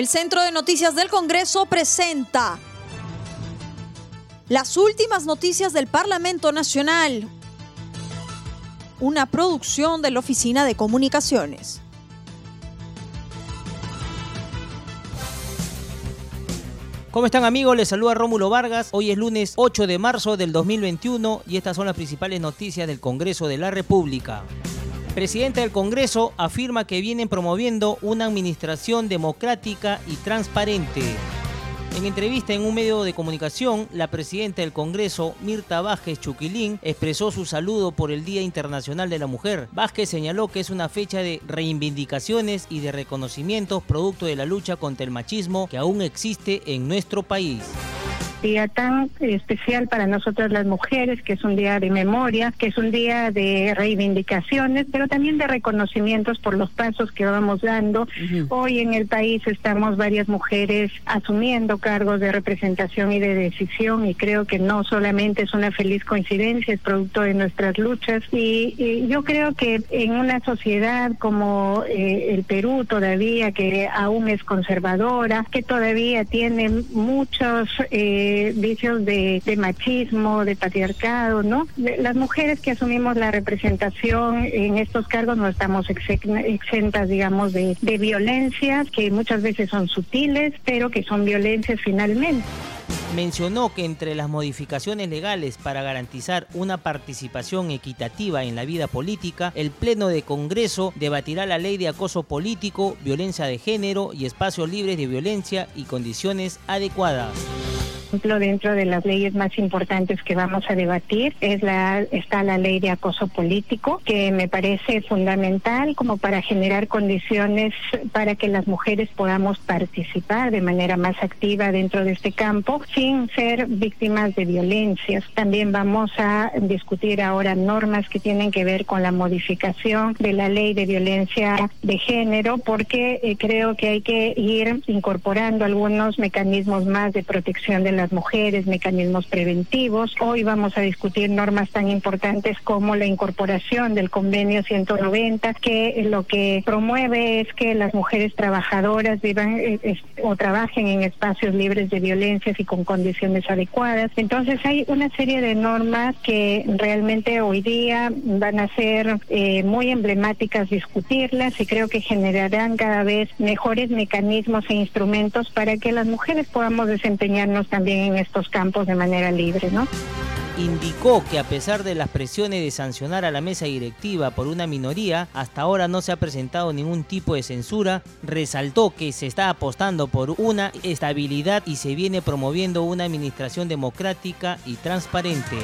El Centro de Noticias del Congreso presenta las últimas noticias del Parlamento Nacional, una producción de la Oficina de Comunicaciones. ¿Cómo están amigos? Les saluda Rómulo Vargas. Hoy es lunes 8 de marzo del 2021 y estas son las principales noticias del Congreso de la República. Presidente del Congreso afirma que vienen promoviendo una administración democrática y transparente. En entrevista en un medio de comunicación, la presidenta del Congreso, Mirta Vázquez Chuquilín, expresó su saludo por el Día Internacional de la Mujer. Vázquez señaló que es una fecha de reivindicaciones y de reconocimientos producto de la lucha contra el machismo que aún existe en nuestro país día tan especial para nosotras las mujeres, que es un día de memoria, que es un día de reivindicaciones, pero también de reconocimientos por los pasos que vamos dando. Hoy en el país estamos varias mujeres asumiendo cargos de representación y de decisión y creo que no solamente es una feliz coincidencia, es producto de nuestras luchas y, yo creo que en una sociedad como eh, el Perú todavía, que aún es conservadora, que todavía tiene muchos... Eh, vicios de, machismo, de patriarcado, ¿no? las mujeres que asumimos la representación en estos cargos no estamos exentas, digamos, de, de violencias que muchas veces son sutiles, pero que son violencias finalmente mencionó que entre las modificaciones legales para garantizar una participación equitativa en la vida política, el Pleno de Congreso debatirá la ley de acoso político, violencia de género y espacios libres de violencia y condiciones adecuadas ejemplo, dentro de las leyes más importantes que vamos a debatir es la está la ley de acoso político, que me parece fundamental como para generar condiciones para que las mujeres podamos participar de manera más activa dentro de este campo sin ser víctimas de violencias. También vamos a discutir ahora normas que tienen que ver con la modificación de la ley de violencia de género, porque eh, creo que hay que ir incorporando algunos mecanismos más de protección de la las mujeres, mecanismos preventivos. Hoy vamos a discutir normas tan importantes como la incorporación del convenio 190, que lo que promueve es que las mujeres trabajadoras vivan eh, o trabajen en espacios libres de violencias y con condiciones adecuadas. Entonces hay una serie de normas que realmente hoy día van a ser eh, muy emblemáticas discutirlas y creo que generarán cada vez mejores mecanismos e instrumentos para que las mujeres podamos desempeñarnos también en estos campos de manera libre, ¿no? indicó que a pesar de las presiones de sancionar a la mesa directiva por una minoría, hasta ahora no se ha presentado ningún tipo de censura, resaltó que se está apostando por una estabilidad y se viene promoviendo una administración democrática y transparente.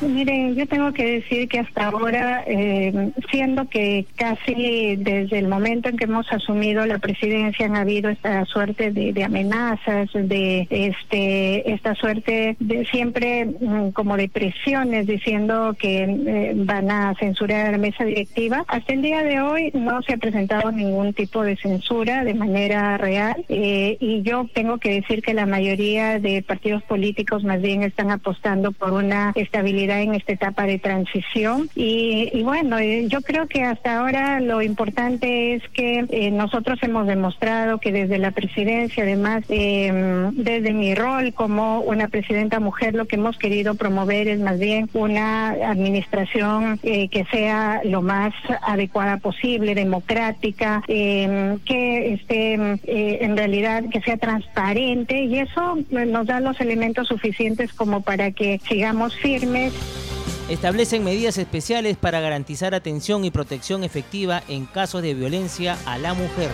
Miren, yo tengo que decir que hasta ahora, eh, siendo que casi desde el momento en que hemos asumido la presidencia han habido esta suerte de, amenazas, de este esta suerte de siempre mm, como de presiones diciendo que eh, van a censurar a la mesa directiva. Hasta el día de hoy no se ha presentado ningún tipo de censura de manera real eh, y yo tengo que decir que la mayoría de partidos políticos más bien están apostando por una estabilidad en esta etapa de transición. Y, bueno, eh, yo creo que hasta ahora lo importante es que eh, nosotros hemos demostrado que desde la presidencia, además, em, desde mi rol como una presidenta mujer, lo que hemos querido promover es más bien una administración eh, que sea lo más adecuada posible, democrática, em, que esté en realidad que sea transparente y eso nos da los elementos suficientes como para que sigamos firmes establecen medidas especiales para garantizar atención y protección efectiva en casos de violencia a la mujer.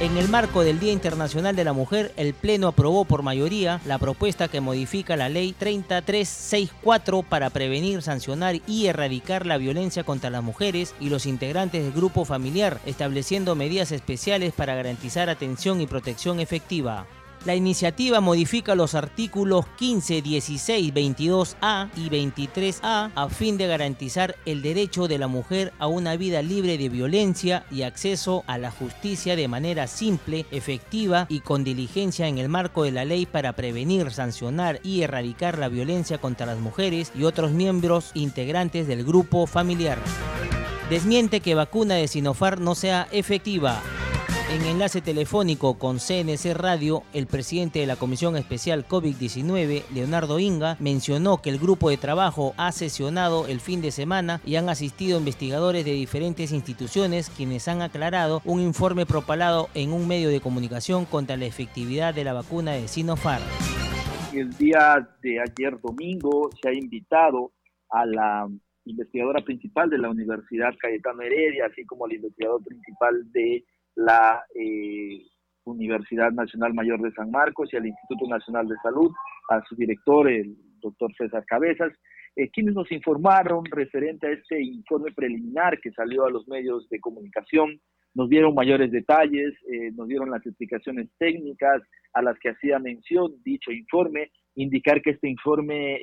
En el marco del Día Internacional de la Mujer, el Pleno aprobó por mayoría la propuesta que modifica la Ley 3364 para prevenir, sancionar y erradicar la violencia contra las mujeres y los integrantes del grupo familiar, estableciendo medidas especiales para garantizar atención y protección efectiva. La iniciativa modifica los artículos 15, 16, 22A y 23A a fin de garantizar el derecho de la mujer a una vida libre de violencia y acceso a la justicia de manera simple, efectiva y con diligencia en el marco de la ley para prevenir, sancionar y erradicar la violencia contra las mujeres y otros miembros integrantes del grupo familiar. Desmiente que vacuna de Sinofar no sea efectiva. En enlace telefónico con CNC Radio, el presidente de la Comisión Especial COVID-19, Leonardo Inga, mencionó que el grupo de trabajo ha sesionado el fin de semana y han asistido investigadores de diferentes instituciones quienes han aclarado un informe propalado en un medio de comunicación contra la efectividad de la vacuna de Sinopharm. El día de ayer domingo se ha invitado a la investigadora principal de la Universidad Cayetano Heredia, así como al investigador principal de la eh, Universidad Nacional Mayor de San Marcos y al Instituto Nacional de Salud, a su director, el doctor César Cabezas, eh, quienes nos informaron referente a este informe preliminar que salió a los medios de comunicación, nos dieron mayores detalles, eh, nos dieron las explicaciones técnicas a las que hacía mención dicho informe, indicar que este informe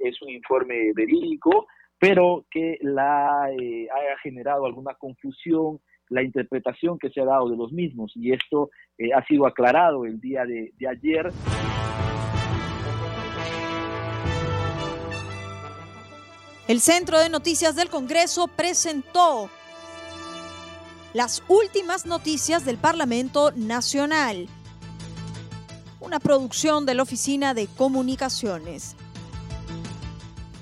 es un informe verídico, pero que la haya generado alguna confusión la interpretación que se ha dado de los mismos y esto eh, ha sido aclarado el día de, de ayer. El Centro de Noticias del Congreso presentó las últimas noticias del Parlamento Nacional, una producción de la Oficina de Comunicaciones.